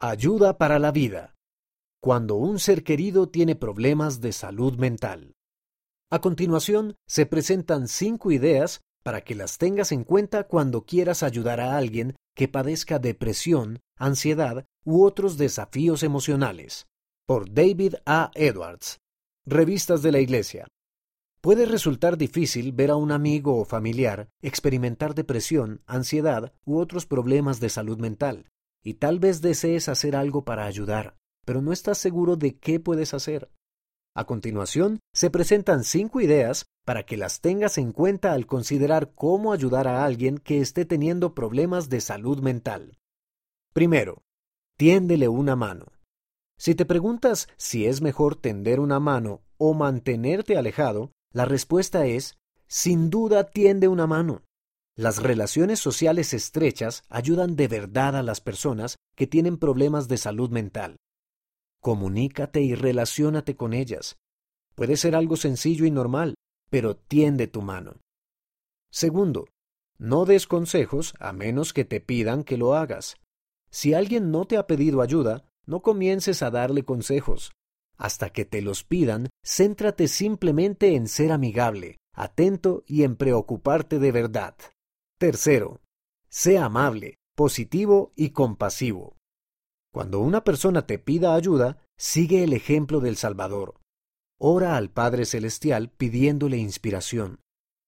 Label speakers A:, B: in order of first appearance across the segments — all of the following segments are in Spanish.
A: Ayuda para la vida. Cuando un ser querido tiene problemas de salud mental. A continuación, se presentan cinco ideas para que las tengas en cuenta cuando quieras ayudar a alguien que padezca depresión, ansiedad u otros desafíos emocionales. Por David A. Edwards. Revistas de la Iglesia. Puede resultar difícil ver a un amigo o familiar experimentar depresión, ansiedad u otros problemas de salud mental, y tal vez desees hacer algo para ayudar, pero no estás seguro de qué puedes hacer. A continuación, se presentan cinco ideas para que las tengas en cuenta al considerar cómo ayudar a alguien que esté teniendo problemas de salud mental. Primero, tiéndele una mano. Si te preguntas si es mejor tender una mano o mantenerte alejado, la respuesta es, sin duda tiende una mano. Las relaciones sociales estrechas ayudan de verdad a las personas que tienen problemas de salud mental. Comunícate y relaciónate con ellas. Puede ser algo sencillo y normal, pero tiende tu mano. Segundo, no des consejos a menos que te pidan que lo hagas. Si alguien no te ha pedido ayuda, no comiences a darle consejos. Hasta que te los pidan, céntrate simplemente en ser amigable, atento y en preocuparte de verdad. Tercero, sé amable, positivo y compasivo. Cuando una persona te pida ayuda, sigue el ejemplo del Salvador. Ora al Padre Celestial pidiéndole inspiración.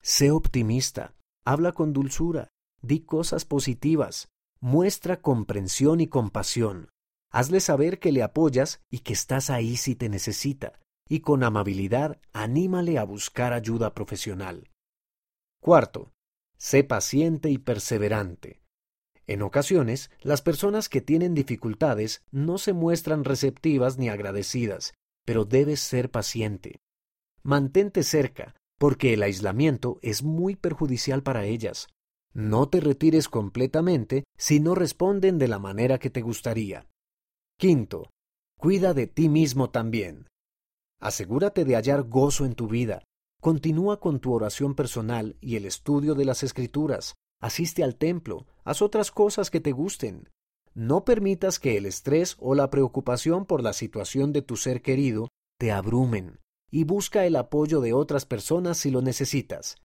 A: Sé optimista, habla con dulzura, di cosas positivas, muestra comprensión y compasión. Hazle saber que le apoyas y que estás ahí si te necesita, y con amabilidad anímale a buscar ayuda profesional. Cuarto, Sé paciente y perseverante. En ocasiones, las personas que tienen dificultades no se muestran receptivas ni agradecidas, pero debes ser paciente. Mantente cerca, porque el aislamiento es muy perjudicial para ellas. No te retires completamente si no responden de la manera que te gustaría. Quinto, cuida de ti mismo también. Asegúrate de hallar gozo en tu vida, Continúa con tu oración personal y el estudio de las escrituras. Asiste al templo, haz otras cosas que te gusten. No permitas que el estrés o la preocupación por la situación de tu ser querido te abrumen y busca el apoyo de otras personas si lo necesitas.